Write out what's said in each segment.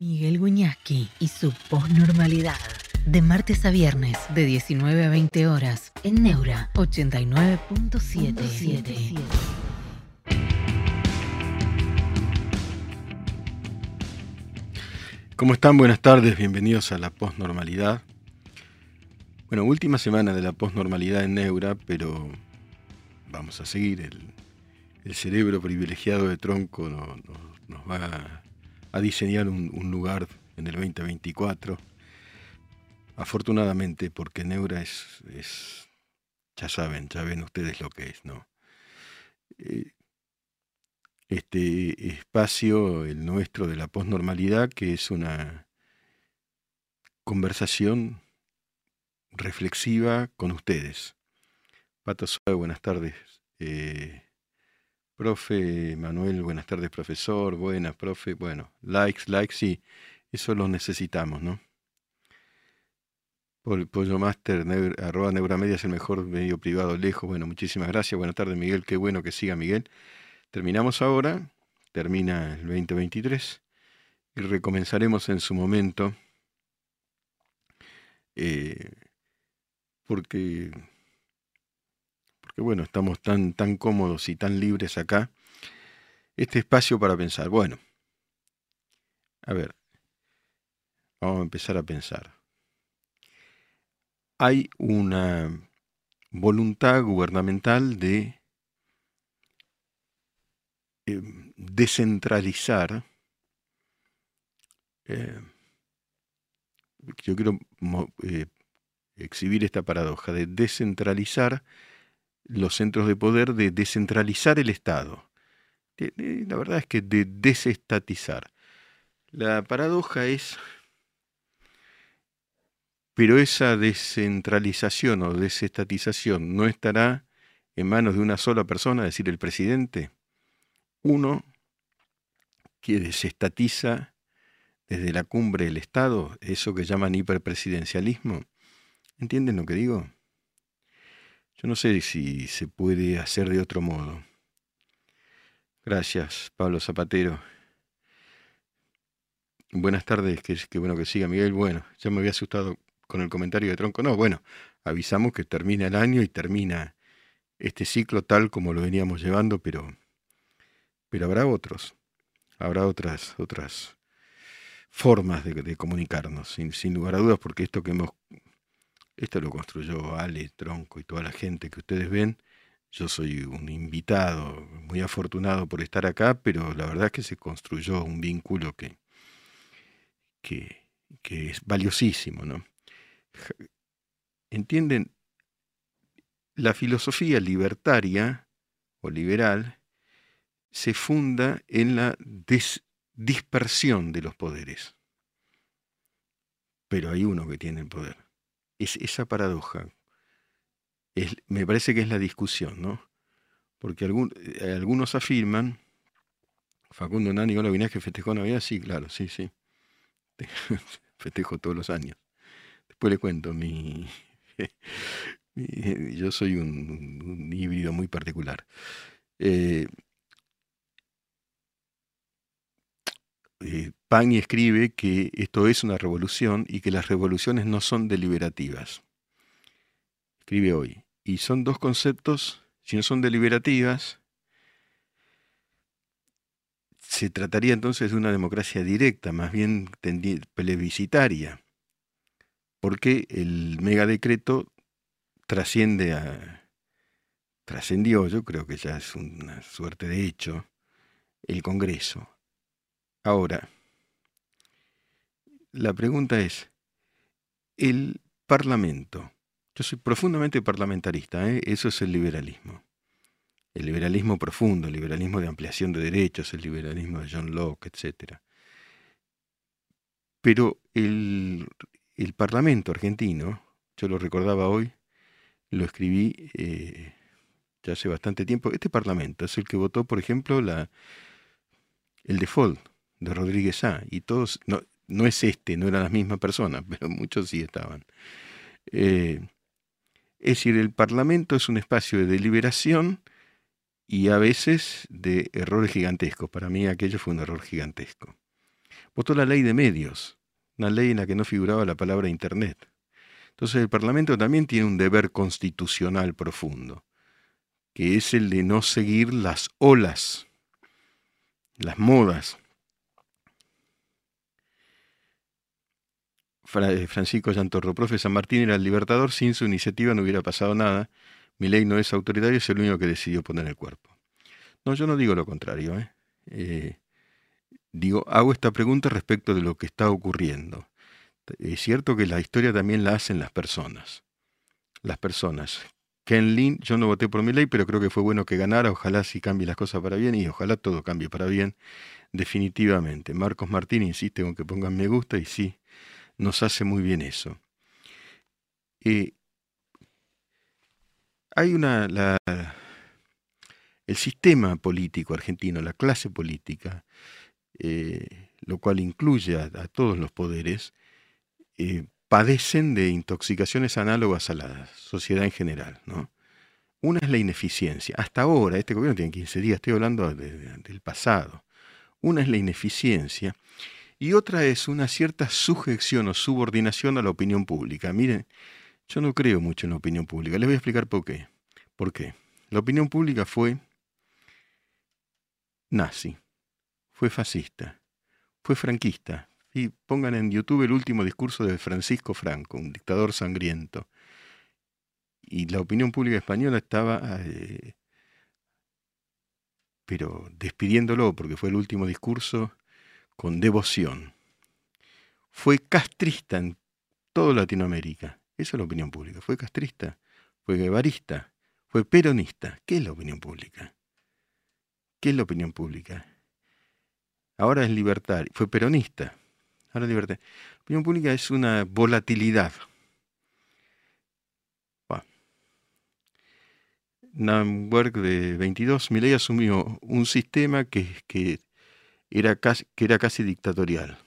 Miguel Guñasqui y su posnormalidad. De martes a viernes, de 19 a 20 horas, en Neura 89.77. ¿Cómo están? Buenas tardes, bienvenidos a la posnormalidad. Bueno, última semana de la posnormalidad en Neura, pero vamos a seguir. El, el cerebro privilegiado de Tronco no- no- nos va a, diseñar un, lugar en el 2024. Afortunadamente, porque Neura es, es, ya saben, ya ven ustedes lo que es, ¿no? Eh, este espacio, el nuestro de la posnormalidad, que es una conversación reflexiva con ustedes. Pato Suárez, buenas tardes. Eh, profe Manuel, buenas tardes, profesor. Buenas, profe. Bueno, likes, likes, sí. Eso lo necesitamos, ¿no? Pol- Pollo Master, neur- arroba Neuramedia es el mejor medio privado lejos. Bueno, muchísimas gracias. Buenas tardes, Miguel. Qué bueno que siga Miguel. Terminamos ahora, termina el 2023 y recomenzaremos en su momento. eh, porque, bueno, estamos tan, tan cómodos y tan libres acá. Este espacio para pensar. Bueno, a ver, vamos a empezar a pensar. Hay una voluntad gubernamental de eh, descentralizar. eh, yo quiero eh, exhibir esta paradoja de descentralizar los centros de poder, de descentralizar el Estado. La verdad es que de desestatizar. La paradoja es, pero esa descentralización o desestatización no estará en manos de una sola persona, es decir, el presidente. Uno que desestatiza desde la cumbre del Estado, eso que llaman hiperpresidencialismo. ¿Entienden lo que digo? Yo no sé si se puede hacer de otro modo. Gracias, Pablo Zapatero. Buenas tardes, qué, qué bueno que siga Miguel. Bueno, ya me había asustado con el comentario de Tronco. No, bueno, avisamos que termina el año y termina este ciclo tal como lo veníamos llevando, pero, pero habrá otros. Habrá otras, otras formas de, de comunicarnos, sin, sin lugar a dudas, porque esto que hemos esto lo construyó Ale, Tronco y toda la gente que ustedes ven. Yo soy un invitado, muy afortunado por estar acá, pero la verdad es que se construyó un vínculo que, que, es valiosísimo, ¿no? ¿Entienden? La filosofía libertaria o liberal se funda en la des- dispersión de los poderes. Pero hay uno que tiene el poder es esa paradoja. Es, me parece que es la discusión, ¿no? Porque eh, algunos afirman, Facundo Nani, hola, ¿vinás que festejó Navidad? Sí, claro, sí, sí. Festejo todos los años. Después le cuento, mi, yo soy un, un híbrido muy particular. Eh, eh, Pagni escribe que esto es una revolución y que las revoluciones no son deliberativas. Escribe hoy. Y son dos conceptos, si no son deliberativas, se trataría entonces de una democracia directa, más bien plebiscitaria, porque el megadecreto trasciende a... trascendió, yo creo que ya es una suerte de hecho, el Congreso. Ahora, la pregunta es, el Parlamento, yo soy profundamente parlamentarista, ¿eh? eso es el liberalismo. El liberalismo profundo, el liberalismo de ampliación de derechos, el liberalismo de John Locke, etc. Pero el, el Parlamento argentino, yo lo recordaba hoy, lo escribí eh, ya hace bastante tiempo, este Parlamento es el que votó, por ejemplo, la, el default de Rodríguez Sá, y todos, no, no es este, no eran las mismas personas, pero muchos sí estaban. Eh, es decir, el Parlamento es un espacio de deliberación y a veces de errores gigantescos. Para mí aquello fue un error gigantesco. votó la ley de medios, una ley en la que no figuraba la palabra Internet. Entonces el Parlamento también tiene un deber constitucional profundo, que es el de no seguir las olas, las modas. Francisco Llantorro, profe San Martín era el libertador, sin su iniciativa no hubiera pasado nada. Mi ley no es autoritario, es el único que decidió poner el cuerpo. No, yo no digo lo contrario. ¿eh? Eh, digo, hago esta pregunta respecto de lo que está ocurriendo. Es cierto que la historia también la hacen las personas. Las personas. Ken Lin, yo no voté por mi ley, pero creo que fue bueno que ganara. Ojalá sí cambie las cosas para bien y ojalá todo cambie para bien, definitivamente. Marcos Martín insiste con que pongan me gusta y sí, nos hace muy bien eso. Eh, hay una. el sistema político argentino, la clase política, eh, lo cual incluye a, todos los poderes, eh, padecen de intoxicaciones análogas a la sociedad en general. ¿no? Una es la ineficiencia. Hasta ahora, este gobierno tiene 15 días, estoy hablando del pasado. Una es la ineficiencia y otra es una cierta sujeción o subordinación a la opinión pública. Miren, yo no creo mucho en la opinión pública. Les voy a explicar por qué. ¿Por qué? La opinión pública fue nazi fue fascista, fue franquista. Y pongan en YouTube el último discurso de Francisco Franco, un dictador sangriento. Y la opinión pública española estaba, eh, pero despidiéndolo, porque fue el último discurso con devoción. Fue castrista en toda Latinoamérica. Esa es la opinión pública. Fue castrista, fue guevarista, fue peronista. ¿Qué es la opinión pública? ¿Qué es la opinión pública? ahora es libertario, fue peronista, ahora es libertario. La opinión pública es una volatilidad. Namberg de 22, Milei asumió un sistema que, que, era que era casi dictatorial.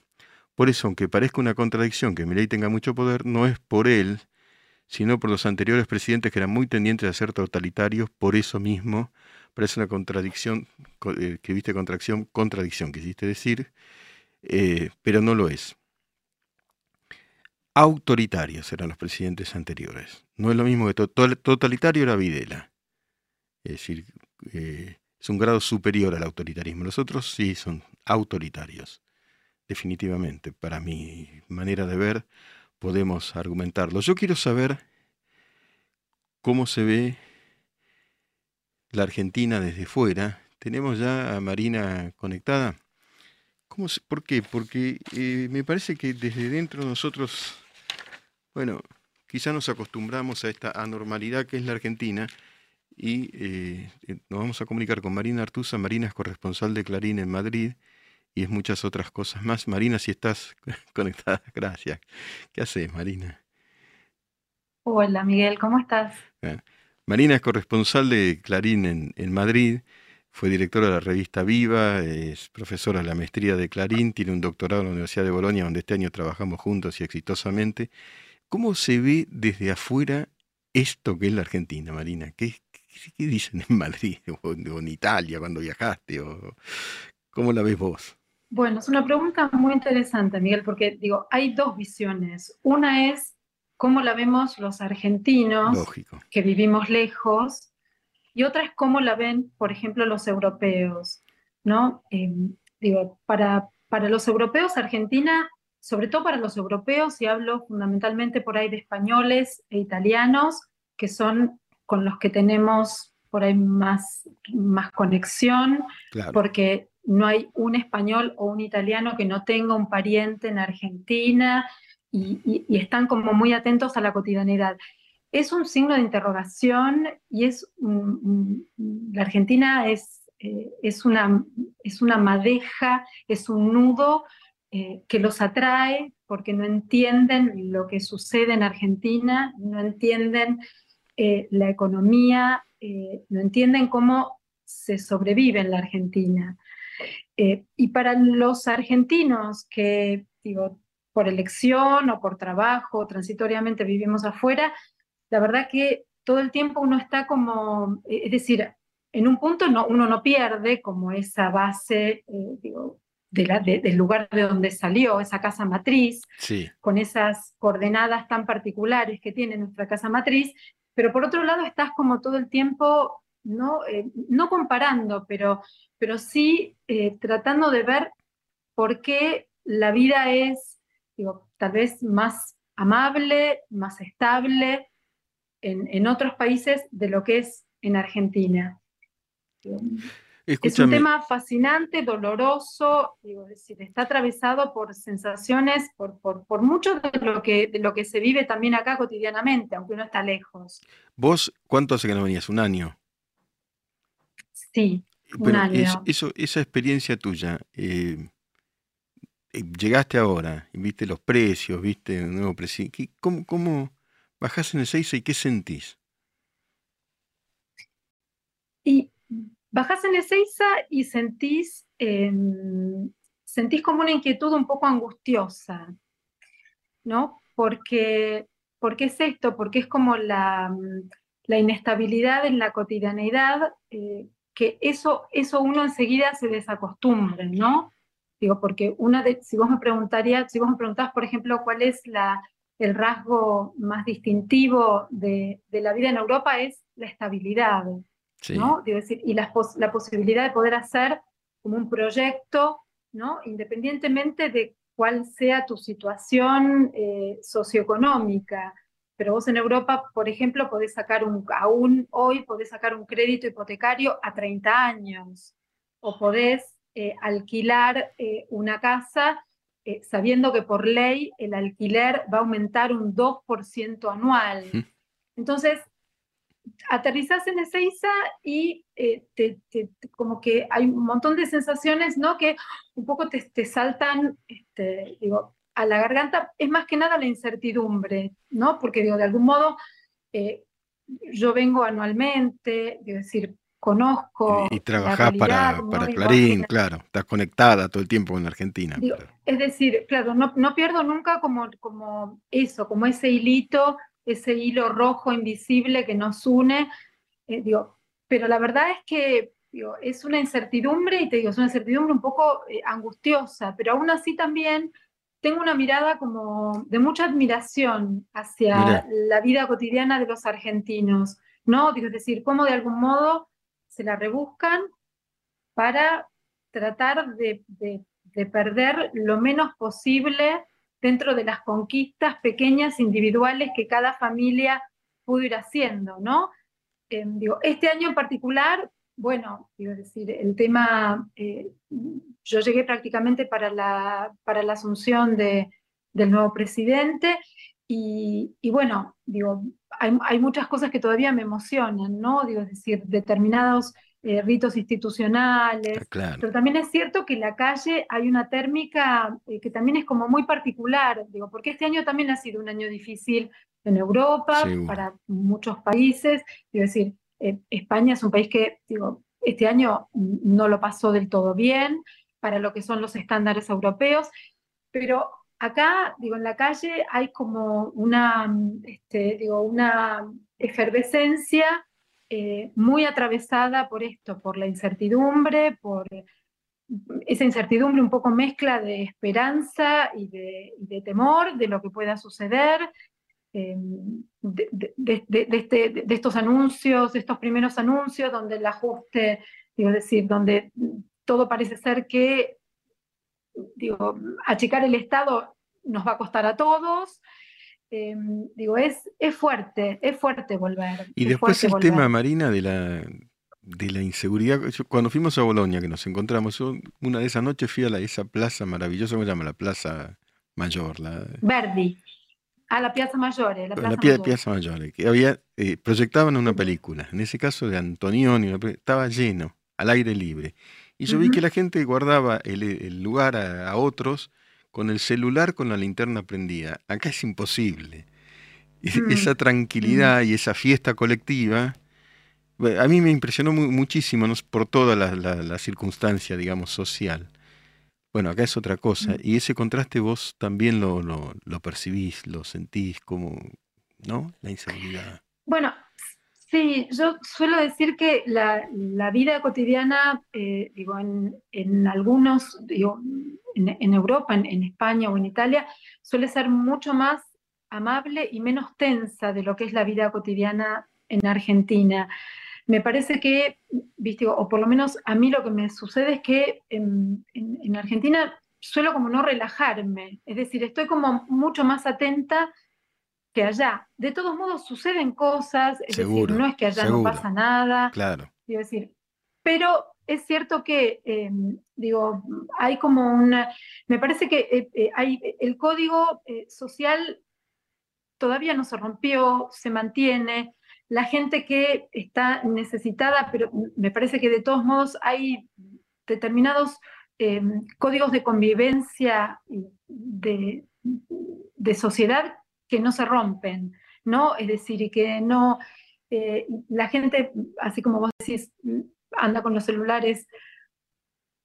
Por eso, aunque parezca una contradicción que Milei tenga mucho poder, no es por él, sino por los anteriores presidentes que eran muy tendientes a ser totalitarios, por eso mismo parece una contradicción, eh, que viste contracción, contradicción, quisiste decir, eh, pero no lo es. Autoritarios eran los presidentes anteriores. No es lo mismo que totalitario era Videla. Es decir, eh, es un grado superior al autoritarismo. Los otros sí son autoritarios. Definitivamente, para mi manera de ver, podemos argumentarlo. Yo quiero saber cómo se ve la Argentina desde fuera. Tenemos ya a Marina conectada. ¿Cómo ¿Por qué? Porque eh, me parece que desde dentro nosotros, bueno, quizá nos acostumbramos a esta anormalidad que es la Argentina y eh, eh, nos vamos a comunicar con Marina Artuza. Marina es corresponsal de Clarín en Madrid y es muchas otras cosas más. Marina, si estás conectada, gracias. ¿Qué haces, Marina? Hola, Miguel, ¿cómo estás? Marina es corresponsal de Clarín en, Madrid, fue directora de la revista Viva, es profesora de la maestría de Clarín, tiene un doctorado en la Universidad de Bolonia, donde este año trabajamos juntos y exitosamente. ¿Cómo se ve desde afuera esto que es la Argentina, Marina? ¿Qué, dicen en Madrid o, en Italia cuando viajaste? O, ¿Cómo la ves vos? Bueno, es una pregunta muy interesante, Miguel, porque digo, hay dos visiones. Una es cómo la vemos los argentinos que vivimos lejos y otra es cómo la ven, por ejemplo, los europeos, ¿no? Em, digo, para, para los europeos, Argentina, sobre todo para los europeos, y hablo fundamentalmente por ahí de españoles e italianos, que son con los que tenemos por ahí más, más conexión, porque no hay un español o un italiano que no tenga un pariente en Argentina y, están como muy atentos a la cotidianidad. Es un signo de interrogación y es la Argentina es, eh, es, una, es una madeja, es un nudo eh, que los atrae porque no entienden lo que sucede en Argentina, no entienden eh, la economía, no entienden cómo se sobrevive en la Argentina. y para los argentinos que, digo, por elección o por trabajo, transitoriamente vivimos afuera, la verdad que todo el tiempo uno está como, eh, es decir, en un punto no, uno no pierde como esa base, eh, digo, del lugar de donde salió, esa casa matriz, con esas coordenadas tan particulares que tiene nuestra casa matriz, pero por otro lado estás como todo el tiempo, no, eh, no comparando, pero, pero sí eh, tratando de ver por qué la vida es, digo, tal vez más amable, más estable en, en otros países de lo que es en Argentina. Es un tema fascinante, doloroso, digo, decir, está atravesado por sensaciones, por, por, mucho de lo, que, de lo que se vive también acá cotidianamente, aunque uno está lejos. ¿Vos cuánto hace que no venías? ¿Un año? Sí, un año. eso, esa experiencia tuya, eh, eh, llegaste ahora y viste los precios, viste un nuevo presidente. ¿Cómo, ¿Cómo bajás en el 6 y qué sentís? Y bajás en Ezeiza y sentís, em, sentís como una inquietud un poco angustiosa, ¿no? Porque, porque es esto, porque es como la, la inestabilidad en la cotidianeidad, eh, que eso, eso uno enseguida se desacostumbra, ¿no? Digo, porque una de, si vos me preguntarías, si vos me preguntás, por ejemplo, cuál es la, el rasgo más distintivo de, de la vida en Europa, es la estabilidad. ¿No? decir, y la, la, posibilidad de poder hacer como un proyecto, ¿no? Independientemente de cuál sea tu situación eh, socioeconómica. Pero vos en Europa, por ejemplo, podés sacar un, aún hoy podés sacar un crédito hipotecario a 30 años, o podés eh, alquilar eh, una casa sabiendo que por ley el alquiler va a aumentar un 2% anual. Entonces, aterrizas en Ezeiza y eh, te, como que hay un montón de sensaciones, ¿no? Que un poco te, te saltan, este, digo, a la garganta, es más que nada la incertidumbre, ¿no? Porque, digo, de algún modo, eh, yo vengo anualmente, es decir, conozco. Y, trabajás para, para Clarín, claro, estás conectada todo el tiempo con Argentina. Es decir, claro, no, no pierdo nunca como, como eso, como ese hilito ese hilo rojo invisible que nos une. Eh, digo, pero la verdad es que digo, es una incertidumbre, y te digo, es una incertidumbre un poco eh, angustiosa, pero aún así también tengo una mirada como de mucha admiración hacia la vida cotidiana de los argentinos, ¿no? Digo, es decir, cómo de algún modo se la rebuscan para tratar de, de perder lo menos posible dentro de las conquistas pequeñas individuales que cada familia pudo ir haciendo, ¿no? Eh, digo, este año en particular, bueno, quiero decir, el tema, eh, yo llegué prácticamente para la, para la asunción de, del nuevo presidente y, y bueno, digo, hay, hay, muchas cosas que todavía me emocionan, ¿no? Digo, es decir, determinados eh, ritos institucionales, ah, pero también es cierto que en la calle hay una térmica eh, que también es como muy particular, digo, porque este año también ha sido un año difícil en Europa, para muchos países, es decir, eh, España es un país que, digo, este año no lo pasó del todo bien para lo que son los estándares europeos, pero acá, digo, en la calle hay como una, este, digo, una efervescencia eh, muy atravesada por esto, por la incertidumbre, por esa incertidumbre un poco mezcla de esperanza y de, temor de lo que pueda suceder, eh, de, este, de, estos anuncios, de estos primeros anuncios, donde el ajuste, digo, decir, donde todo parece ser que, digo, achicar el Estado nos va a costar a todos, Em, digo, es, es fuerte, es fuerte volver. Y después el tema, Marina, de la, de la inseguridad. cuando fuimos a Bolonia, que nos encontramos, una de esas noches fui a la, esa plaza maravillosa, ¿cómo se llama? La Plaza Mayor. La, Verdi. A la Piazza Maggiore. La, Plaza, la Piazza Maggiore, que había, eh, proyectaban una película, en ese caso de Antonioni, estaba lleno, al aire libre. Y yo vi que la gente guardaba el, lugar a otros con el celular con la linterna prendida. Acá es imposible. Mm, esa tranquilidad mm. y esa fiesta colectiva, a mí me impresionó muchísimo por toda la, circunstancia, digamos, social. Bueno, acá es otra cosa. Mm. Y ese contraste vos también lo, lo, percibís, lo sentís como, ¿no? La inseguridad. Bueno, Sí, yo suelo decir que la, vida cotidiana, eh, digo, en, algunos, digo, en, Europa, en, España o en Italia, suele ser mucho más amable y menos tensa de lo que es la vida cotidiana en Argentina. Me parece que, viste, o por lo menos a mí lo que me sucede es que en, Argentina suelo como no relajarme, es decir, estoy como mucho más atenta que allá. De todos modos suceden cosas, es decir, no es que allá no pasa nada. Claro. decir, pero es cierto que, em, digo, hay como una, me parece que eh, eh, hay, el código eh, social todavía no se rompió, se mantiene. La gente que está necesitada, pero me parece que de todos modos hay determinados em, códigos de convivencia de, de sociedad que no se rompen, ¿no? Es decir, que no, eh, la gente, así como vos decís, anda con los celulares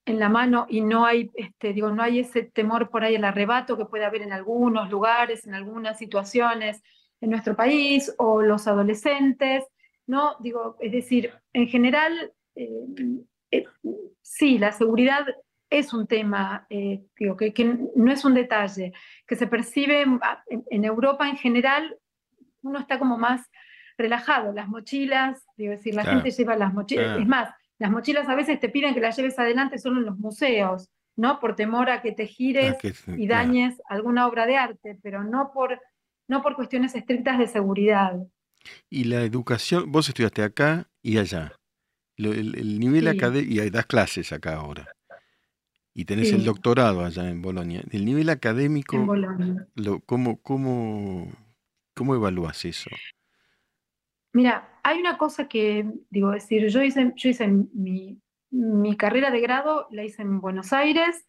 en la mano y no hay, este, digo, no hay ese temor por ahí el arrebato que puede haber en algunos lugares, en algunas situaciones en nuestro país, o los adolescentes, ¿no? Digo, es decir, en general, eh, eh, sí, la seguridad es un tema, eh, digo, que, no es un detalle, que se percibe en, Europa en general, uno está como más relajado, las mochilas, digo, decir, la gente lleva las mochilas, es más, las mochilas a veces te piden que las lleves adelante solo en los museos, ¿no? Por temor a que te gires y dañes alguna obra de arte, pero no por, no por cuestiones estrictas de seguridad. Y la educación, vos estudiaste acá y allá. el, nivel académico, y das clases acá ahora y tenés el doctorado allá en Bolonia. El nivel académico, lo, ¿cómo, cómo, ¿cómo evalúas eso? Mira, hay una cosa que, digo, decir, yo hice, yo hice mi, carrera de grado, la hice en Buenos Aires,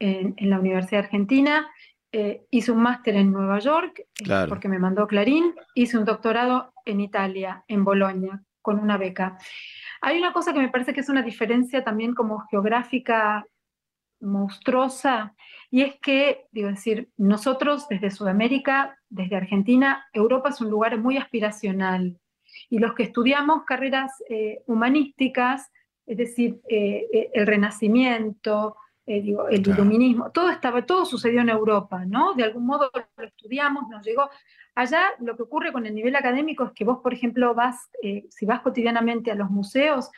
en, la Universidad Argentina, eh, hice un máster en Nueva York, eh, porque me mandó Clarín, hice un doctorado en Italia, en Bolonia, con una beca. Hay una cosa que me parece que es una diferencia también como geográfica monstruosa, y es que, digo decir, nosotros desde Sudamérica, desde Argentina, Europa es un lugar muy aspiracional, y los que estudiamos carreras eh, humanísticas, es decir, eh, eh, el Renacimiento, digo, el iluminismo, todo estaba, todo sucedió en Europa, ¿no? De algún modo lo estudiamos, nos llegó. Allá lo que ocurre con el nivel académico es que vos, por ejemplo, vas, si vas cotidianamente a los museos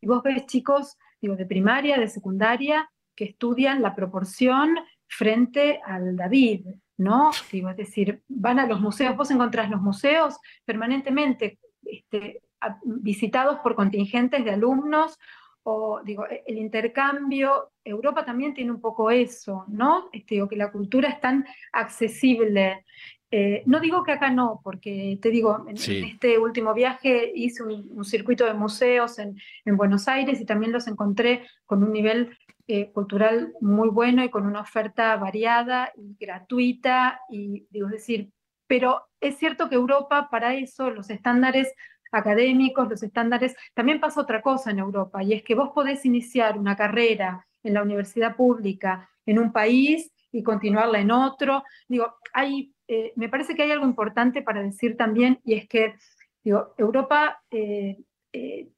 y vos ves chicos, digo, de primaria, de secundaria, que estudian la proporción frente al David, ¿no? es decir, van a los museos, vos encontrás los museos permanentemente este, visitados por contingentes de alumnos, o digo, e, el intercambio, Europa también tiene un poco eso, ¿no? Este, digo, que la cultura es tan accesible eh, no digo que acá no, porque te digo, en, este último viaje hice un, circuito de museos en, Buenos Aires y también los encontré con un nivel eh, cultural muy bueno y con una oferta variada y gratuita, y digo, decir, pero es cierto que Europa para eso, los estándares académicos, los estándares, también pasa otra cosa en Europa, y es que vos podés iniciar una carrera en la universidad pública en un país y continuarla en otro. Digo, hay eh, me parece que hay algo importante para decir también, y es que digo, Europa eh,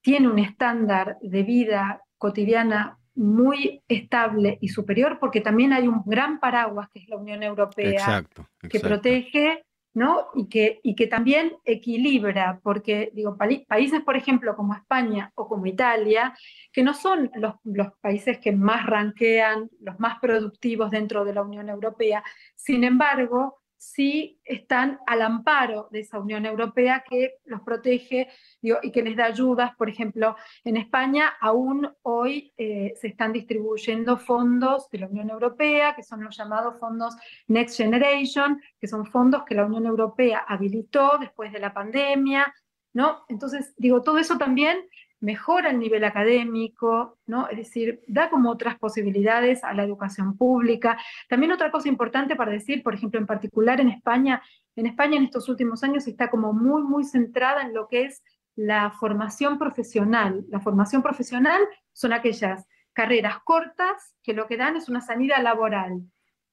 tiene un estándar de vida cotidiana muy estable y superior, porque también hay un gran paraguas que es la Unión Europea, que protege ¿no? Y que, y que también equilibra, porque digo, países, por ejemplo, como España o como Italia, que no son los, los, países que más ranquean, los más productivos dentro de la Unión Europea, sin embargo, sí están al amparo de esa Unión Europea que los protege y que les da ayudas. Por ejemplo, en España aún hoy eh, se están distribuyendo fondos de la Unión Europea, que son los llamados fondos Next Generation, que son fondos que la Unión Europea habilitó después de la pandemia. ¿no? Entonces, digo, todo eso también mejora el nivel académico, ¿no? Es decir, da como otras posibilidades a la educación pública. También otra cosa importante para decir, por ejemplo, en particular en España, en España en estos últimos años está como muy, muy centrada en lo que es la formación profesional. La formación profesional son aquellas carreras cortas que lo que dan es una salida laboral.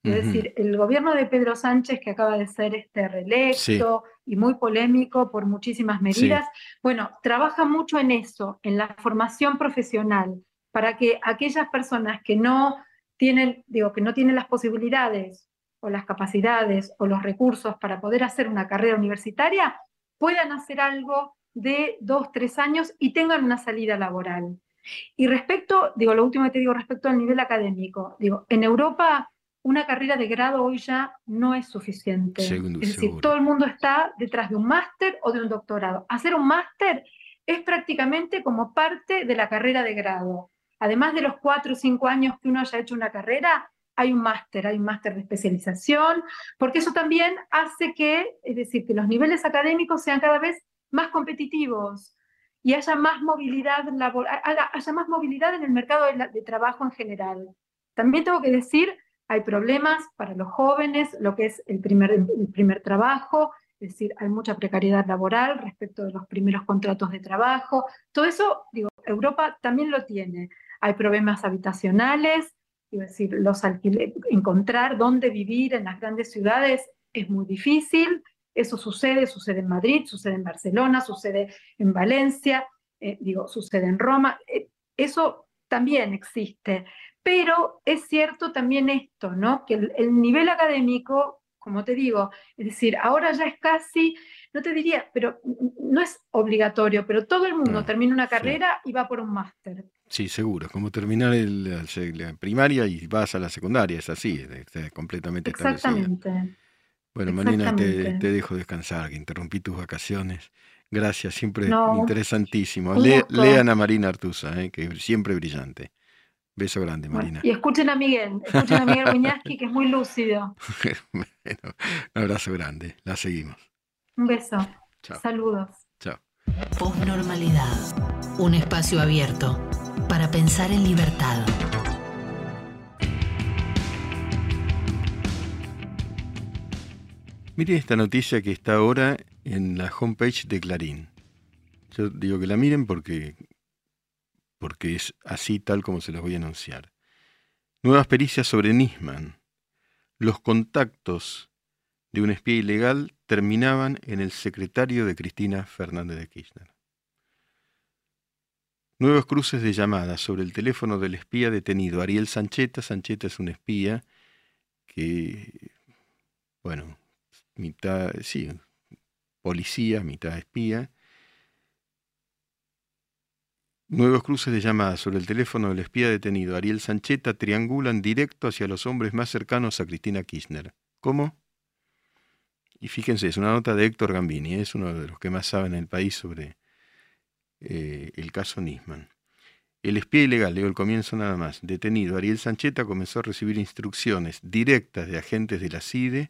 Es decir, el gobierno de Pedro Sánchez, que acaba de ser este reelecto y muy polémico por muchísimas medidas, bueno, trabaja mucho en eso, en la formación profesional, para que aquellas personas que no tienen, digo, que no tienen las posibilidades o las capacidades o los recursos para poder hacer una carrera universitaria, puedan hacer algo de dos, tres años y tengan una salida laboral. Y respecto, digo, lo último que te digo respecto al nivel académico, digo, en Europa una carrera de grado hoy ya no es suficiente. es decir, todo el mundo está detrás de un máster o de un doctorado. Hacer un máster es prácticamente como parte de la carrera de grado. Además de los cuatro o cinco años que uno haya hecho una carrera, hay un máster, hay un máster de especialización, porque eso también hace que, es decir, que los niveles académicos sean cada vez más competitivos y haya más movilidad laboral, haya más movilidad en el mercado de trabajo en general. También tengo que decir hay problemas para los jóvenes, lo que es el primer, primer trabajo, es decir, hay mucha precariedad laboral respecto de los primeros contratos de trabajo. Todo eso, digo, Europa también lo tiene. Hay problemas habitacionales, es decir, los encontrar dónde vivir en las grandes ciudades es muy difícil. Eso sucede, sucede en Madrid, sucede en Barcelona, sucede en Valencia, eh, digo, sucede en Roma. Eh, eso también existe. Pero es cierto también esto, ¿no? Que el, nivel académico, como te digo, es decir, ahora ya es casi, no te diría, pero no es obligatorio, pero todo el mundo termina una carrera y va por un máster. Sí, seguro, es como terminar la primaria y vas a la secundaria, es así, es, completamente Exactamente. Bueno, Marina, te, dejo descansar, que interrumpí tus vacaciones. Gracias, siempre interesantísimo. lean a Marina Artusa, eh, que es siempre brillante. Beso grande, Marina. y escuchen a Miguel, escuchen a Miguel Buñaski, que es muy lúcido. un abrazo grande, la seguimos. Un beso. Saludos. Chao. Postnormalidad, un espacio abierto para pensar en libertad. Mire esta noticia que está ahora en la homepage de Clarín. Yo digo que la miren porque porque es así tal como se los voy a anunciar. Nuevas pericias sobre Nisman. Los contactos de un espía ilegal terminaban en el secretario de Cristina Fernández de Kirchner. Nuevos cruces de llamadas sobre el teléfono del espía detenido Ariel Sancheta. Sancheta es un espía que, bueno, mitad, sí, policía, mitad espía, Nuevos cruces de llamadas sobre el teléfono del espía detenido Ariel Sancheta triangulan directo hacia los hombres más cercanos a Cristina Kirchner. ¿Cómo? Y fíjense, es una nota de Héctor Gambini, es uno de los que más saben en el país sobre eh, el caso Nisman. El espía ilegal, leo el comienzo nada más, detenido Ariel Sancheta comenzó a recibir instrucciones directas de agentes de la CIDE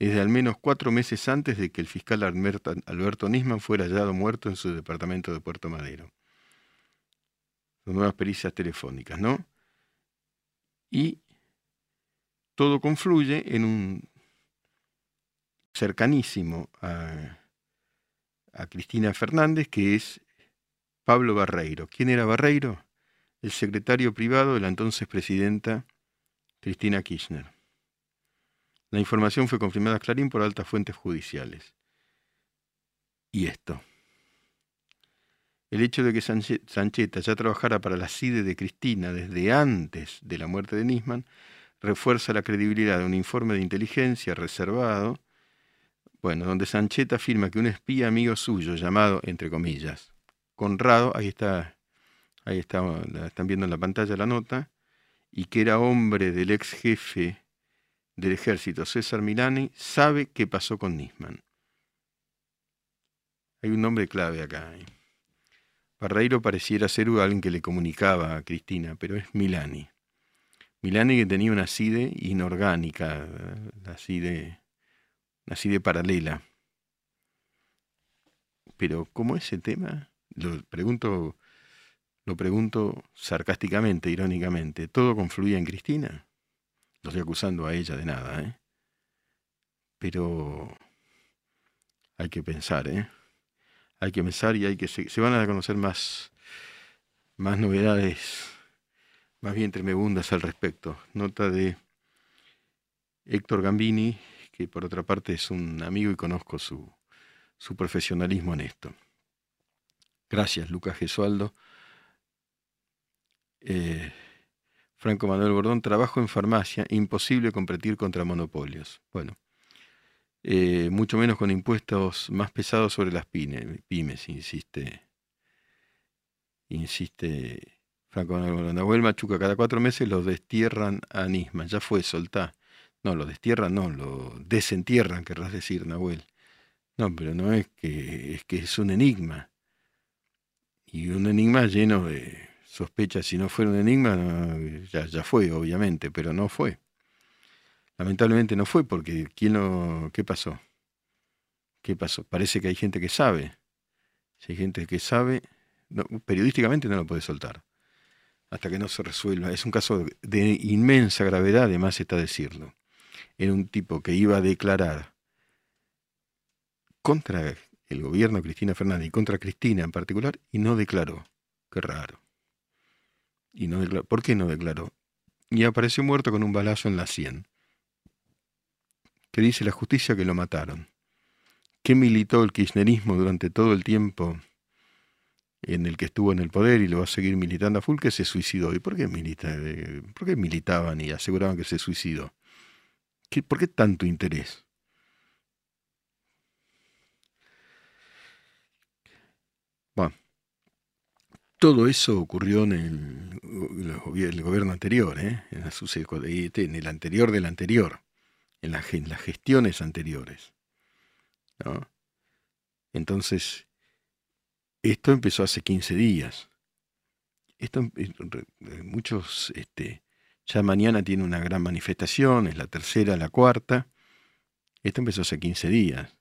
desde al menos cuatro meses antes de que el fiscal Alberto Nisman fuera hallado muerto en su departamento de Puerto Madero nuevas pericias telefónicas, ¿no? Y todo confluye en un cercanísimo a, a Cristina Fernández, que es Pablo Barreiro. ¿Quién era Barreiro? El secretario privado de la entonces presidenta Cristina Kirchner. La información fue confirmada a Clarín por altas fuentes judiciales. Y esto. El hecho de que Sancheta ya trabajara para la CIDE de Cristina desde antes de la muerte de Nisman refuerza la credibilidad de un informe de inteligencia reservado, bueno, donde Sancheta afirma que un espía amigo suyo llamado, entre comillas, Conrado, ahí está, ahí está, están viendo en la pantalla la nota, y que era hombre del ex jefe del ejército César Milani, sabe qué pasó con Nisman. Hay un nombre clave acá. ¿eh? Barreiro pareciera ser alguien que le comunicaba a Cristina, pero es Milani. Milani que tenía una CIDE inorgánica, la CIDE, una CIDE paralela. Pero ¿cómo ese tema? Lo pregunto, lo pregunto sarcásticamente, irónicamente. ¿Todo confluía en Cristina? No estoy acusando a ella de nada, ¿eh? Pero hay que pensar, ¿eh? Hay que pensar y hay que se, van a conocer más, más novedades, más bien tremebundas al respecto. Nota de Héctor Gambini, que por otra parte es un amigo y conozco su, profesionalismo en esto. Gracias, Lucas Gesualdo. Eh, Franco Manuel Bordón, trabajo en farmacia, imposible competir contra monopolios. Bueno, eh, mucho menos con impuestos más pesados sobre las pymes, insiste, insiste Franco. Nahuel Machuca, cada cuatro meses los destierran a Nisman, ya fue, soltá. No, lo destierran, no, lo desentierran, querrás decir, Nahuel. No, pero no es que es que es un enigma. Y un enigma lleno de sospechas. Si no fuera un enigma, ya, ya fue, obviamente, pero no fue. Lamentablemente no fue porque ¿quién ¿qué pasó? ¿Qué pasó? Parece que hay gente que sabe. Si hay gente que sabe, periodísticamente no lo puede soltar. Hasta que no se resuelva. Es un caso de inmensa gravedad, además está decirlo era un tipo que iba a declarar contra el gobierno de Cristina Fernández y contra Cristina en particular y no declaró. Qué raro. Y no declaró. ¿Por qué no declaró? Y apareció muerto con un balazo en la sien. Que dice la justicia que lo mataron. ¿Qué militó el kirchnerismo durante todo el tiempo en el que estuvo en el poder y lo va a seguir militando a full? Que se suicidó. ¿Y por qué, milita, por qué militaban y aseguraban que se suicidó? ¿Por qué tanto interés? Bueno, todo eso ocurrió en el, gobierno anterior, ¿eh? en el anterior del anterior, en, las gestiones anteriores. Entonces, esto empezó hace 15 días. Esto, eh, muchos este, ya mañana tiene una gran manifestación, es la tercera, la cuarta. Esto empezó hace 15 días.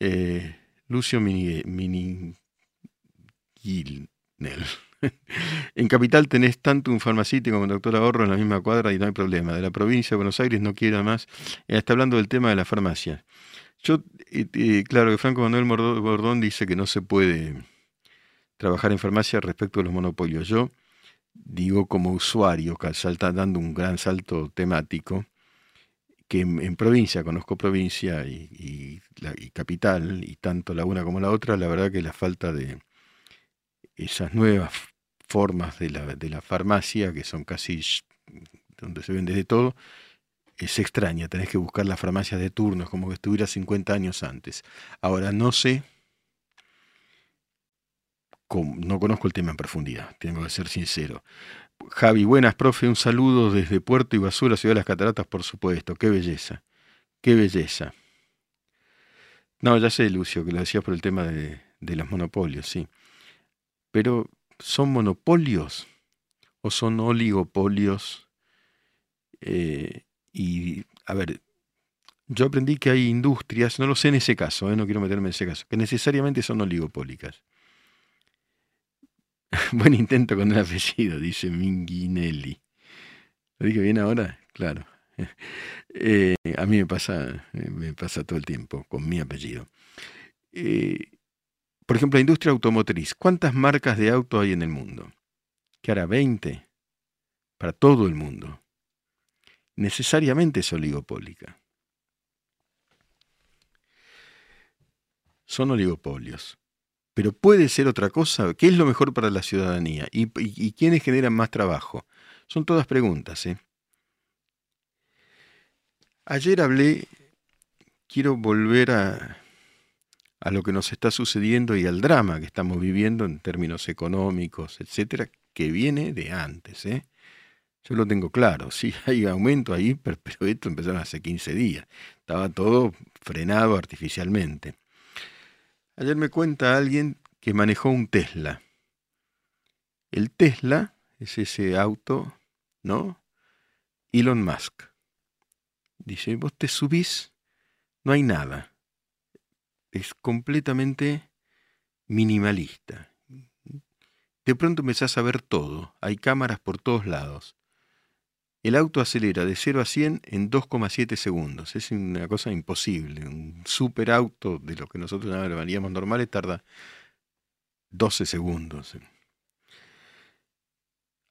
Eh, Lucio Minigilnel. en Capital tenés tanto un farmacéutico como un doctor ahorro en la misma cuadra y no hay problema. De la provincia de Buenos Aires no quiera más. Eh, está hablando del tema de la farmacia. Yo, claro que Franco Manuel Bordón dice que no se puede trabajar en farmacia respecto a los monopolios. Yo digo como usuario, que salta dando un gran salto temático, que en, provincia, conozco provincia y, la, capital, y tanto la una como la otra, la verdad que la falta de esas nuevas formas de la, de la farmacia, que son casi donde se vende de todo, es extraña, tenés que buscar las farmacias de turnos como que estuviera 50 años antes. Ahora no sé no conozco el tema en profundidad, tengo que ser sincero. Javi, buenas, profe, un saludo desde Puerto y Basura, Ciudad de las Cataratas, por supuesto. Qué belleza, qué belleza. No, ya sé, Lucio, que lo decías por el tema de, los monopolios, sí. Pero, ¿son monopolios o son oligopolios? Eh, y, a ver, yo aprendí que hay industrias, no lo sé en ese caso, eh, no quiero meterme en ese caso, que necesariamente son oligopólicas. Buen intento con el apellido, dice Minginelli. ¿Lo dije bien ahora? Claro. Eh, a mí me pasa, me pasa todo el tiempo con mi apellido. Por ejemplo, la industria automotriz. ¿Cuántas marcas de auto hay en el mundo? ¿Qué hará? ¿20? Para todo el mundo. Necesariamente es oligopólica. Son oligopolios pero puede ser otra cosa. ¿Qué es lo mejor para la ciudadanía? ¿Y, quiénes generan más trabajo? Son todas preguntas. ¿eh? Ayer hablé, quiero volver a, a lo que nos está sucediendo y al drama que estamos viviendo en términos económicos, etcétera, que viene de antes. ¿eh? Yo lo tengo claro, sí, hay aumento ahí, pero, esto empezó hace 15 días. Estaba todo frenado artificialmente. Ayer me cuenta alguien que manejó un Tesla. El Tesla es ese auto, ¿no? Elon Musk. Dice, vos te subís, no hay nada. Es completamente minimalista. De pronto empezás a ver todo. Hay cámaras por todos lados. El auto acelera de 0 a 100 en 2,7 segundos. Es una cosa imposible. Un super auto de lo que nosotros llamaríamos normales tarda 12 segundos.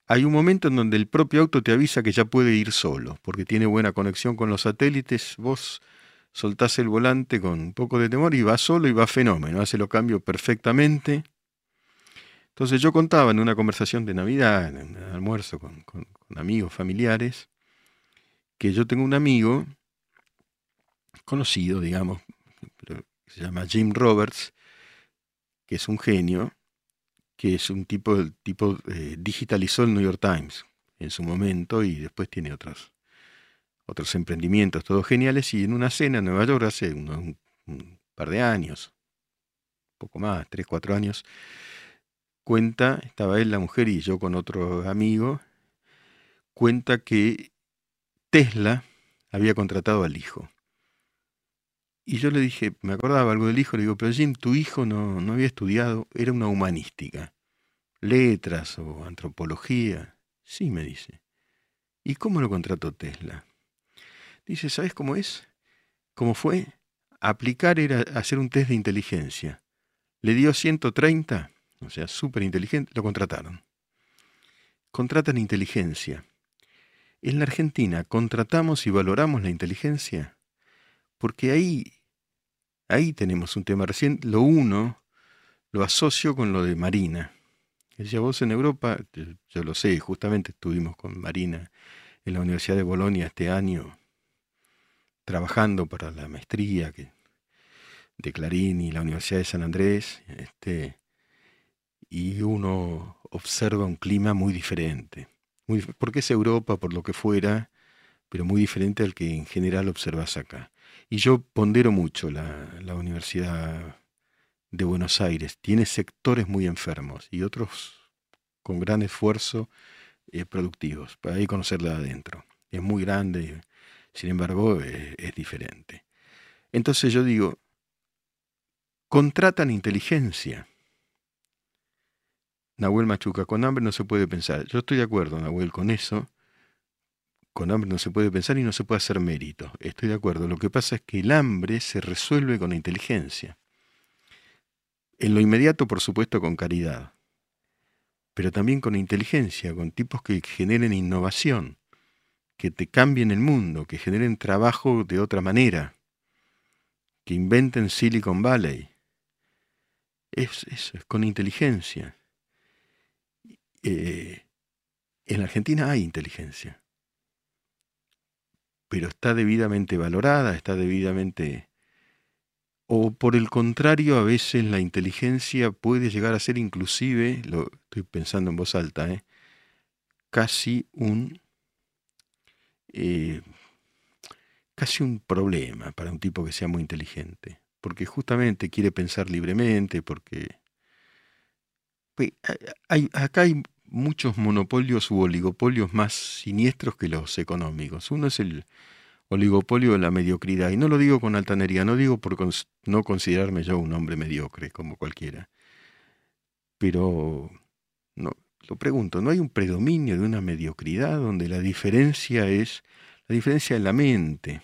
hay un momento en donde el propio auto te avisa que ya puede ir solo, porque tiene buena conexión con los satélites, vos soltás el volante con un poco de temor y va solo y va fenómeno, hace lo cambio perfectamente. Entonces yo contaba en una conversación de Navidad, en un almuerzo con, amigos familiares, que yo tengo un amigo conocido, digamos, se llama Jim Roberts, que es un genio, que es un tipo, tipo eh, digitalizó el New York Times en su momento y después tiene otros, otros emprendimientos, todos geniales, y en una cena en Nueva York hace un, par de años, poco más, tres, cuatro años, cuenta, estaba él, la mujer y yo con otro amigo, cuenta que Tesla había contratado al hijo. Y yo le dije, me acordaba algo del hijo, le digo, pero Jim, tu hijo no, no había estudiado, era una humanística, letras o antropología. Sí, me dice. ¿Y cómo lo contrató Tesla? Dice, ¿sabes cómo es? ¿Cómo fue? Aplicar era hacer un test de inteligencia. Le dio 130, o sea, súper inteligente, lo contrataron. Contratan inteligencia. En la Argentina, ¿contratamos y valoramos la inteligencia? Porque ahí Ahí tenemos un tema. Recién lo uno lo asocio con lo de Marina. Ella vos en Europa, yo lo sé, justamente estuvimos con Marina en la Universidad de Bolonia este año, trabajando para la maestría de Clarín y la Universidad de San Andrés, este, y uno observa un clima muy diferente. Muy, porque es Europa, por lo que fuera, pero muy diferente al que en general observas acá. Y yo pondero mucho la, Universidad de Buenos Aires. Tiene sectores muy enfermos y otros con gran esfuerzo eh, productivos. Para ahí conocerla de adentro. Es muy grande, sin embargo, es diferente. Entonces yo digo, contratan inteligencia. Nahuel Machuca, con hambre no se puede pensar. Yo estoy de acuerdo, Nahuel, con eso con hambre no se puede pensar y no se puede hacer mérito. Estoy de acuerdo. Lo que pasa es que el hambre se resuelve con inteligencia. En lo inmediato, por supuesto, con caridad. Pero también con inteligencia, con tipos que generen innovación, que te cambien el mundo, que generen trabajo de otra manera, que inventen Silicon Valley. Es es con inteligencia. Eh, en Argentina hay inteligencia pero está debidamente valorada, está debidamente... O por el contrario, a veces la inteligencia puede llegar a ser inclusive, lo estoy pensando en voz alta, ¿eh? casi un... Eh, casi un problema para un tipo que sea muy inteligente, porque justamente quiere pensar libremente, porque... Pues, hay, acá hay muchos monopolios u oligopolios más siniestros que los económicos. Uno es el oligopolio de la mediocridad. Y no lo digo con altanería, no digo por no considerarme yo un hombre mediocre como cualquiera. Pero lo pregunto, ¿no hay un predominio de una mediocridad donde la diferencia es la diferencia en la mente?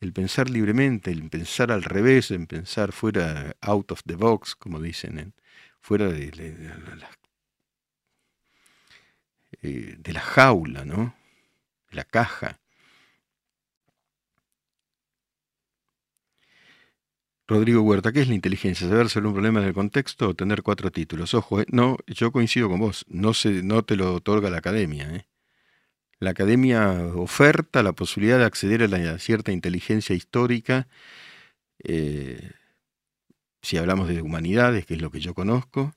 El pensar libremente, el pensar al revés, el pensar fuera out of the box, como dicen, fuera de, las eh, la jaula, ¿no? La caja. Rodrigo Huerta, ¿qué es la inteligencia? ¿Saber sobre un problema del contexto o tener cuatro títulos? Ojo, eh, no, yo coincido con vos, no, se, no te lo otorga la academia. ¿eh? La academia oferta la posibilidad de acceder a, la, cierta inteligencia histórica, si hablamos de humanidades, que es lo que yo conozco,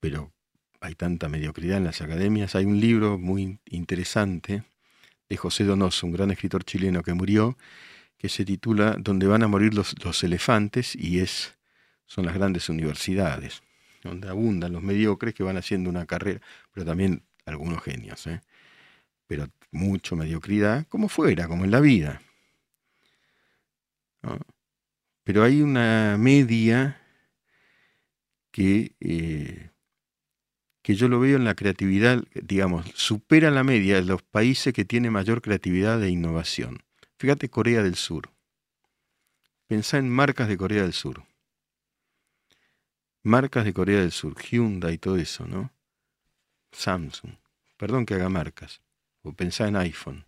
pero hay tanta mediocridad en las academias. Hay un libro muy interesante de José Donoso, un gran escritor chileno que murió, que se titula Donde van a morir los, elefantes y es, son las grandes universidades, donde abundan los mediocres que van haciendo una carrera, pero también algunos genios, ¿eh? pero mucho mediocridad, como fuera, como en la vida. Pero hay una media que eh, que yo lo veo en la creatividad, digamos, supera la media de los países que tienen mayor creatividad e innovación. Fíjate Corea del Sur. Pensá en marcas de Corea del Sur. Marcas de Corea del Sur, Hyundai y todo eso, ¿no? Samsung. perdón que haga marcas, o pensá en iPhone.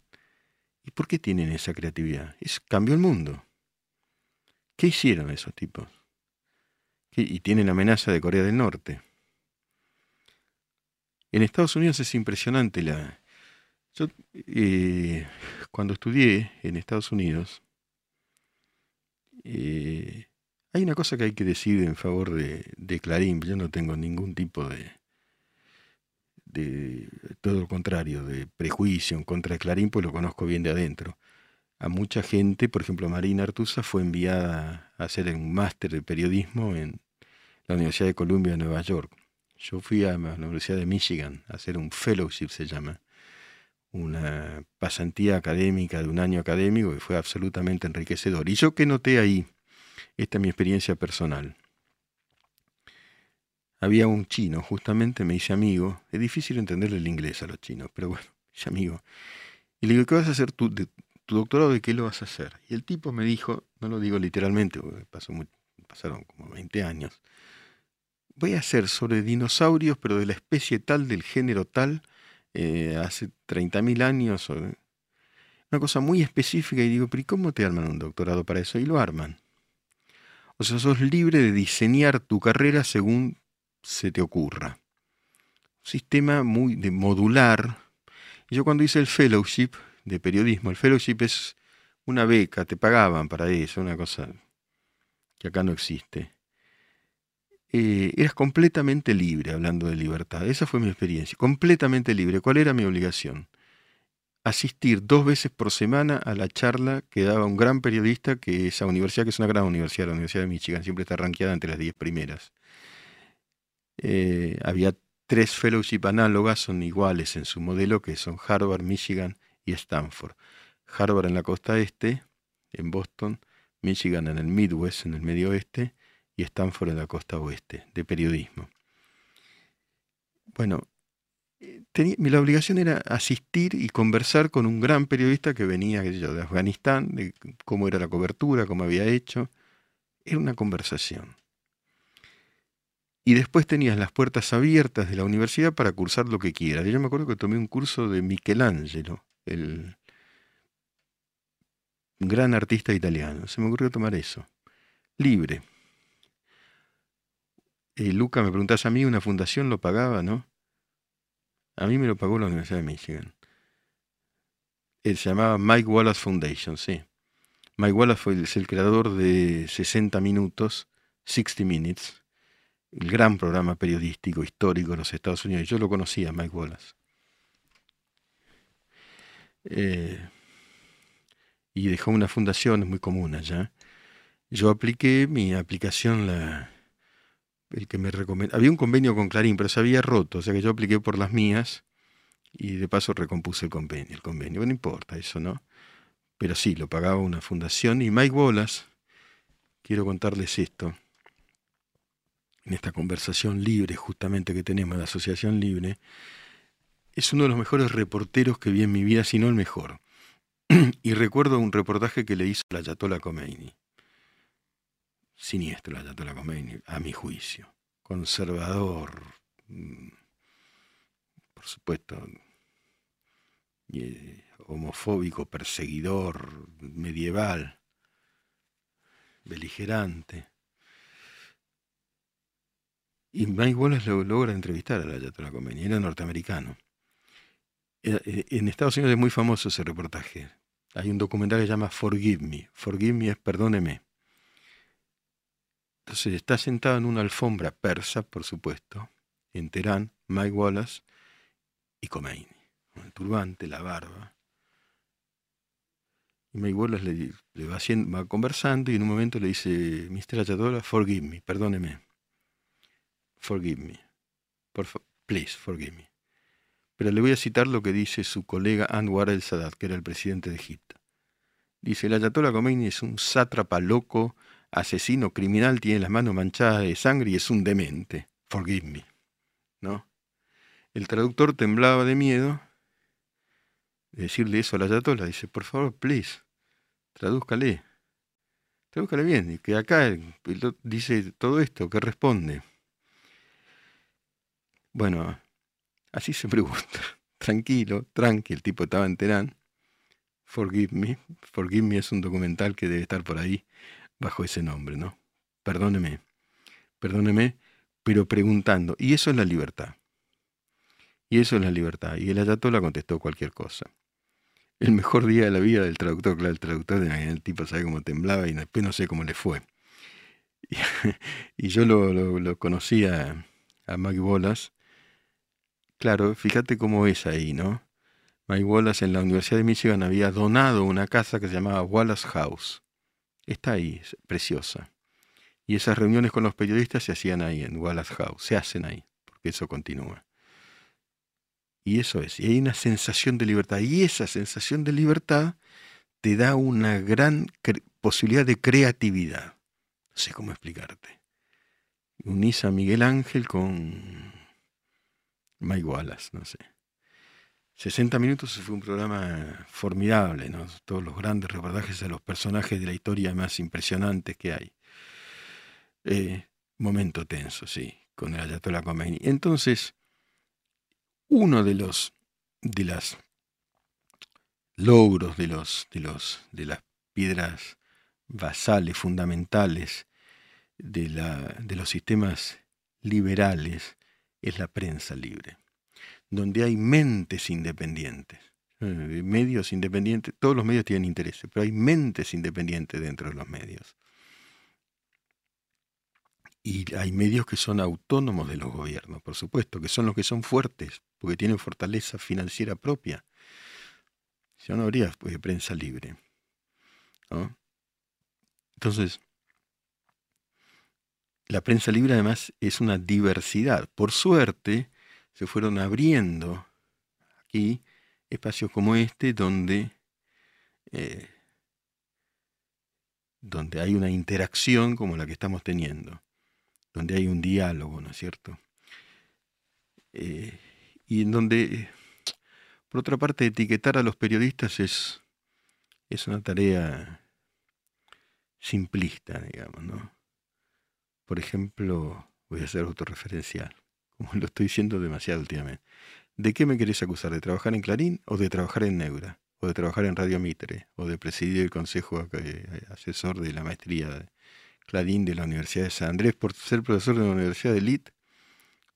¿Y por qué tienen esa creatividad? Cambió el mundo. ¿Qué hicieron esos tipos? Y tienen amenaza de Corea del Norte. En Estados Unidos es impresionante la... Yo eh, cuando estudié en Estados Unidos, eh, hay una cosa que hay que decir en favor de, Clarín. Yo no tengo ningún tipo de, de todo lo contrario, de prejuicio en contra de Clarín, pues lo conozco bien de adentro. A mucha gente, por ejemplo, Marina Artusa fue enviada a hacer un máster de periodismo en la Universidad de Columbia de Nueva York. Yo fui a la Universidad de Michigan a hacer un fellowship, se llama, una pasantía académica de un año académico que fue absolutamente enriquecedor. Y yo que noté ahí, esta es mi experiencia personal. Había un chino, justamente me hice amigo. Es difícil entenderle el inglés a los chinos, pero bueno, hice amigo. Y le digo, ¿qué vas a hacer tú? ¿Tu doctorado de qué lo vas a hacer? Y el tipo me dijo, no lo digo literalmente, pasaron como 20 años, voy a hacer sobre dinosaurios, pero de la especie tal, del género tal, eh, hace 30.000 años. Una cosa muy específica y digo, pero ¿y cómo te arman un doctorado para eso? Y lo arman. O sea, sos libre de diseñar tu carrera según se te ocurra. Un sistema muy de modular. Yo cuando hice el fellowship de periodismo, el fellowship es una beca, te pagaban para eso, una cosa que acá no existe. Eh, eras completamente libre hablando de libertad. Esa fue mi experiencia, completamente libre. ¿Cuál era mi obligación? Asistir dos veces por semana a la charla que daba un gran periodista que esa universidad, que es una gran universidad, la Universidad de Michigan, siempre está ranqueada entre las diez primeras. Eh, había tres fellowship análogas, son iguales en su modelo, que son Harvard, Michigan y Stanford. Harvard en la costa este, en Boston, Michigan en el Midwest, en el medio oeste, y Stanford en la costa oeste, de periodismo. Bueno, mi, la obligación era asistir y conversar con un gran periodista que venía yo, de Afganistán, de cómo era la cobertura, cómo había hecho. Era una conversación. Y después tenías las puertas abiertas de la universidad para cursar lo que quieras. Yo me acuerdo que tomé un curso de Michelangelo, el gran artista italiano. Se me ocurrió tomar eso. Libre. Eh, Luca, me preguntás a mí, una fundación lo pagaba, ¿no? A mí me lo pagó la Universidad de Michigan. Se llamaba Mike Wallace Foundation, sí. Mike Wallace fue, es el creador de 60 minutos, 60 Minutes, el gran programa periodístico histórico de los Estados Unidos. Yo lo conocía, Mike Wallace. Eh, y dejó una fundación muy común allá. Yo apliqué mi aplicación, la, el que me recomendó. Había un convenio con Clarín, pero se había roto, o sea que yo apliqué por las mías y de paso recompuse el convenio. El convenio, no importa eso, ¿no? Pero sí, lo pagaba una fundación y Mike Wallace, quiero contarles esto, en esta conversación libre justamente que tenemos, la Asociación Libre, es uno de los mejores reporteros que vi en mi vida, si no el mejor. y recuerdo un reportaje que le hizo la Ayatollah Khomeini siniestro la Ayatollah Khomeini, a mi juicio. Conservador, mm, por supuesto, eh, homofóbico, perseguidor, medieval, beligerante. Y Mike Wallace lo logra entrevistar a la Ayatollah Khomeini, era norteamericano. Eh, en Estados Unidos es muy famoso ese reportaje. Hay un documental que se llama Forgive Me. Forgive Me es perdóneme. Entonces está sentado en una alfombra persa, por supuesto, en Teherán, Mike Wallace y Khomeini, con el turbante, la barba. Y Mike Wallace le, va, haciendo, va, conversando y en un momento le dice, Mr. Ayatollah, forgive me, perdóneme. Forgive me. Por please, forgive me. Pero le voy a citar lo que dice su colega Anwar el Sadat, que era el presidente de Egipto. Dice, el Ayatollah Khomeini es un sátrapa loco, asesino criminal tiene las manos manchadas de sangre y es un demente. Forgive me. ¿No? El traductor temblaba de miedo de decirle eso a la Ayatollah. Dice, por favor, please, tradúzcale. Tradúzcale bien. Y que acá dice todo esto, ¿qué responde? Bueno, así se pregunta. tranquilo, tranqui, el tipo estaba en Teherán. Forgive Me. Forgive Me es un documental que debe estar por ahí bajo ese nombre, ¿no? Perdóneme, perdóneme, pero preguntando. Y eso es la libertad. Y eso es la libertad. Y el ayatola contestó cualquier cosa. El mejor día de la vida del traductor, claro, el traductor, el tipo sabe cómo temblaba y después no sé cómo le fue. Y, yo lo, lo, conocía a Mike Wallace. Claro, fíjate cómo es ahí, ¿no? Mike Wallace en la Universidad de Michigan había donado una casa que se llamaba Wallace House. Está ahí, es preciosa. Y esas reuniones con los periodistas se hacían ahí, en Wallace House, se hacen ahí, porque eso continúa. Y eso es, y hay una sensación de libertad. Y esa sensación de libertad te da una gran posibilidad de creatividad. No sé cómo explicarte. Unís a Miguel Ángel con Mike Wallace, no sé. 60 minutos fue un programa formidable, ¿no? Todos los grandes reportajes de los personajes de la historia más impresionantes que hay. Eh, momento tenso, sí, con el Ayatollah Khomeini. Entonces, uno de los de las logros de los de los de las piedras basales fundamentales de, la, de los sistemas liberales es la prensa libre donde hay mentes independientes, eh, medios independientes, todos los medios tienen intereses, pero hay mentes independientes dentro de los medios. Y hay medios que son autónomos de los gobiernos, por supuesto, que son los que son fuertes, porque tienen fortaleza financiera propia. Si no, habría pues, prensa libre. Entonces, la prensa libre además es una diversidad. Por suerte, se fueron abriendo aquí espacios como este donde, eh, donde hay una interacción como la que estamos teniendo, donde hay un diálogo, ¿no es cierto? Eh, y en donde, por otra parte, etiquetar a los periodistas es, es una tarea simplista, digamos, ¿no? Por ejemplo, voy a ser autorreferencial como lo estoy diciendo demasiado últimamente. ¿De qué me querés acusar? ¿De trabajar en Clarín o de trabajar en Neura? ¿O de trabajar en Radio Mitre? ¿O de presidir el consejo eh, asesor de la maestría de Clarín de la Universidad de San Andrés por ser profesor de la Universidad de Lit?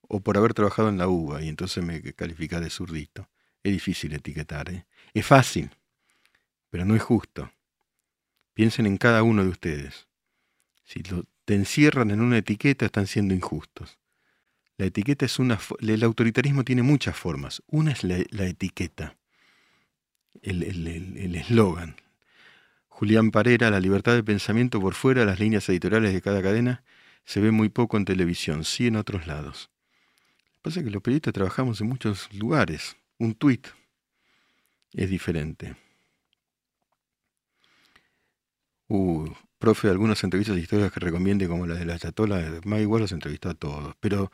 ¿O por haber trabajado en la UBA y entonces me califica de zurdito? Es difícil etiquetar, ¿eh? Es fácil, pero no es justo. Piensen en cada uno de ustedes. Si lo, te encierran en una etiqueta, están siendo injustos. La etiqueta es una... El autoritarismo tiene muchas formas. Una es la, etiqueta, el eslogan. Julián Parera, la libertad de pensamiento por fuera de las líneas editoriales de cada cadena, se ve muy poco en televisión, sí en otros lados. Lo que pasa es que los periodistas trabajamos en muchos lugares. Un tuit es diferente. Uh, profe, algunas entrevistas históricas que recomiende, como la de la Chatola, más igual los entrevistó a todos, pero,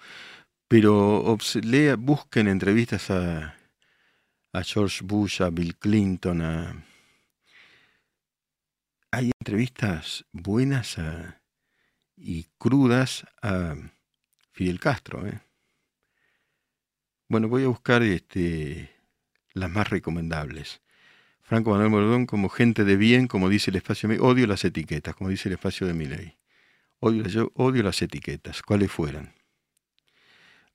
pero lea, busquen entrevistas a, George Bush, a Bill Clinton, a... Hay entrevistas buenas y crudas a Fidel Castro. ¿eh? Bueno, voy a buscar este, las más recomendables. Franco Manuel Morodón como gente de bien, como dice el espacio, odio las etiquetas, como dice el espacio de mi ley. Odio, yo odio las etiquetas, cuáles fueran.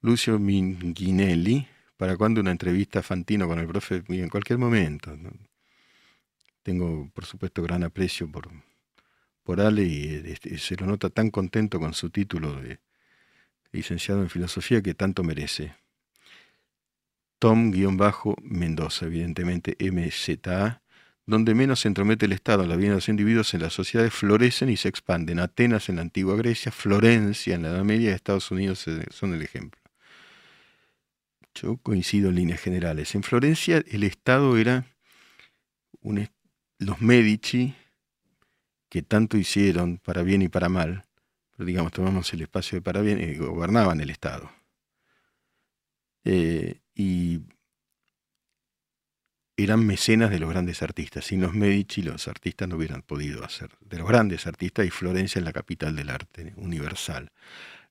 Lucio Minguinelli, ¿para cuándo una entrevista Fantino con el profe? En cualquier momento. Tengo, por supuesto, gran aprecio por, por Ale y este, se lo nota tan contento con su título de licenciado en filosofía que tanto merece. Tom-Mendoza, evidentemente MZA, donde menos se entromete el Estado en la vida de los individuos en las sociedades, florecen y se expanden. Atenas en la antigua Grecia, Florencia en la Edad Media, Estados Unidos son el ejemplo. Yo coincido en líneas generales. En Florencia el Estado era los Medici, que tanto hicieron para bien y para mal, pero digamos, tomamos el espacio de para bien y gobernaban el Estado. Eh, y eran mecenas de los grandes artistas. Sin los Medici los artistas no hubieran podido hacer. De los grandes artistas y Florencia en la capital del arte universal.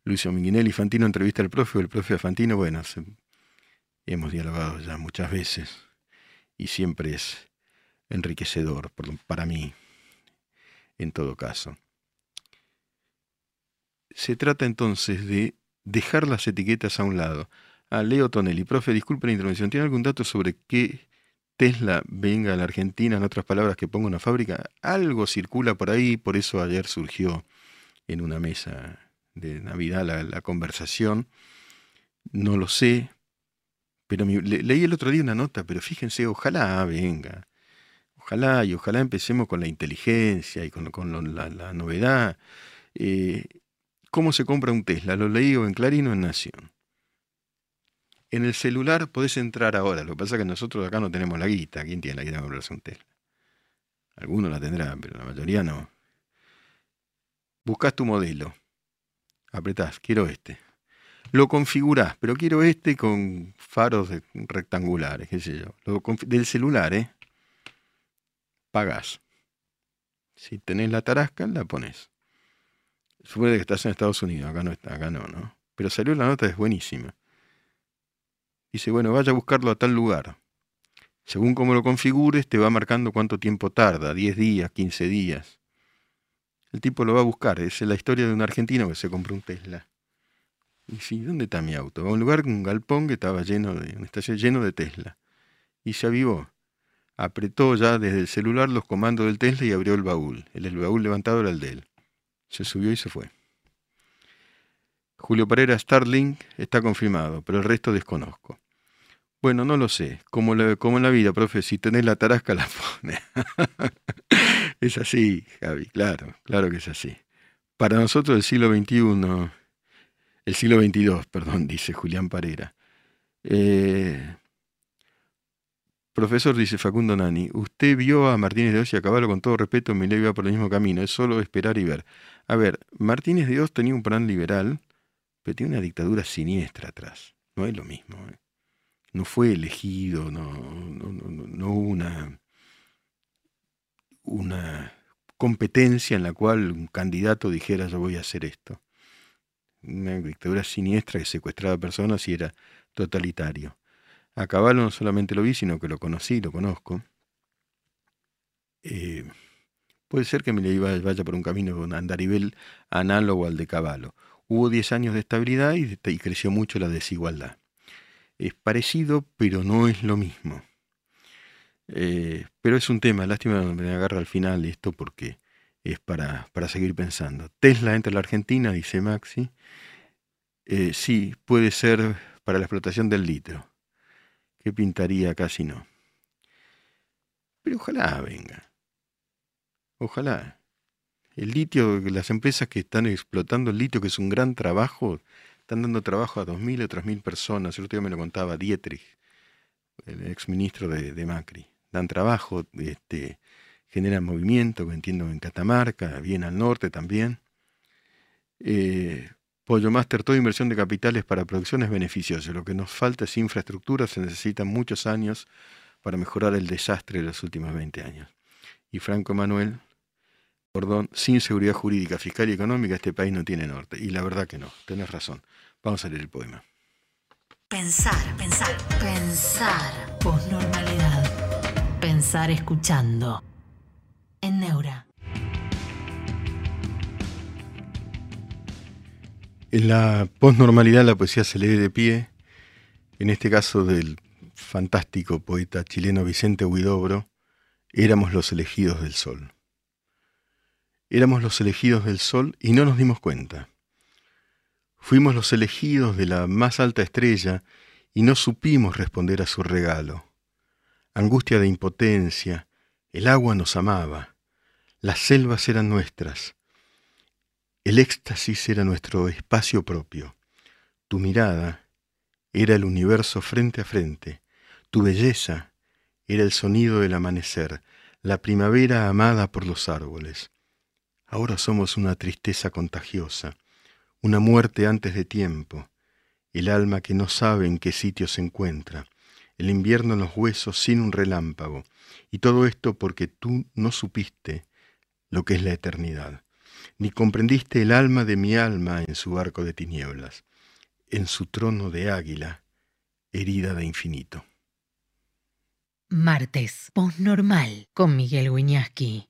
Lucio Minguinelli Fantino entrevista al profe, el profe a Fantino, bueno, hemos dialogado ya muchas veces y siempre es enriquecedor para mí, en todo caso. Se trata entonces de dejar las etiquetas a un lado. A ah, Leo Tonelli, profe, disculpe la intervención, ¿tiene algún dato sobre qué Tesla venga a la Argentina? En otras palabras, que ponga una fábrica. Algo circula por ahí, por eso ayer surgió en una mesa de Navidad la, conversación. No lo sé, pero leí el otro día una nota, pero fíjense, ojalá venga. Ojalá y ojalá empecemos con la inteligencia y con, la, novedad. Eh, ¿Cómo se compra un Tesla? Lo leí en Clarín o en Nación. En el celular podés entrar ahora. Lo que pasa es que nosotros acá no tenemos la guita. ¿Quién tiene la guita de comprarse un? Algunos la tendrán, pero la mayoría no. Buscas tu modelo. Apretás, quiero este. Lo configurás, pero quiero este con faros rectangulares, qué sé yo. del celular, ¿eh? pagás. Si tenés la tarasca, la pones. Supone que estás en Estados Unidos, acá no está, acá no, ¿no? Pero salió la nota, es buenísima. Dice, bueno, vaya a buscarlo a tal lugar. Según cómo lo configures, te va marcando cuánto tiempo tarda, 10 días, 15 días. El tipo lo va a buscar. Es la historia de un argentino que se compró un Tesla. Y sí, ¿dónde está mi auto? A un lugar, un galpón que estaba lleno de, un lleno de Tesla. Y se avivó apretó ya desde el celular los comandos del Tesla y abrió el baúl. El, baúl levantado era el de él. Se subió y se fue. Julio Pereira Starlink está confirmado, pero el resto desconozco. Bueno, no lo sé. Como, en la vida, profe, si tenés la tarasca la pone. es así, Javi, claro, claro que es así. Para nosotros el siglo XXI, el siglo XXII, perdón, dice Julián Parera. Eh, Profesor, dice Facundo Nani, usted vio a Martínez de Oz y a caballo con todo respeto, me le iba por el mismo camino, es solo esperar y ver. A ver, Martínez de Oz tenía un plan liberal, pero tiene una dictadura siniestra atrás. No es lo mismo. ¿eh? No fue elegido, no, no, no, no hubo una, una competencia en la cual un candidato dijera yo voy a hacer esto. Una dictadura siniestra que secuestraba personas y era totalitario. A Caballo no solamente lo vi, sino que lo conocí, lo conozco. Eh, puede ser que me vaya por un camino con andarivel análogo al de Caballo. Hubo 10 años de estabilidad y, creció mucho la desigualdad. Es parecido, pero no es lo mismo. Eh, pero es un tema, lástima que me agarra al final esto porque es para, para seguir pensando. Tesla entra a la Argentina, dice Maxi. Eh, sí, puede ser para la explotación del litro. ¿Qué pintaría? Casi no. Pero ojalá venga. Ojalá. El litio, las empresas que están explotando el litio, que es un gran trabajo, están dando trabajo a 2.000 o 3.000 personas. El otro día me lo contaba Dietrich, el exministro de, de Macri. Dan trabajo, este, generan movimiento, entiendo en Catamarca, bien al norte también. Eh, Pollo Master, toda inversión de capitales para producción es beneficiosa. Lo que nos falta es infraestructura, se necesitan muchos años para mejorar el desastre de los últimos 20 años. Y Franco Manuel, perdón, sin seguridad jurídica, fiscal y económica este país no tiene norte. Y la verdad que no, tenés razón. Vamos a leer el poema. Pensar, pensar, pensar. Posnormalidad. Pensar escuchando. En Neura. En la posnormalidad la poesía se lee de pie, en este caso del fantástico poeta chileno Vicente Huidobro, éramos los elegidos del sol. Éramos los elegidos del sol y no nos dimos cuenta. Fuimos los elegidos de la más alta estrella y no supimos responder a su regalo. Angustia de impotencia, el agua nos amaba, las selvas eran nuestras, el éxtasis era nuestro espacio propio. Tu mirada era el universo frente a frente. Tu belleza era el sonido del amanecer, la primavera amada por los árboles. Ahora somos una tristeza contagiosa, una muerte antes de tiempo, el alma que no sabe en qué sitio se encuentra, el invierno en los huesos sin un relámpago, y todo esto porque tú no supiste lo que es la eternidad ni comprendiste el alma de mi alma en su arco de tinieblas, en su trono de águila, herida de infinito. Martes, postnormal, con Miguel Wiñaski.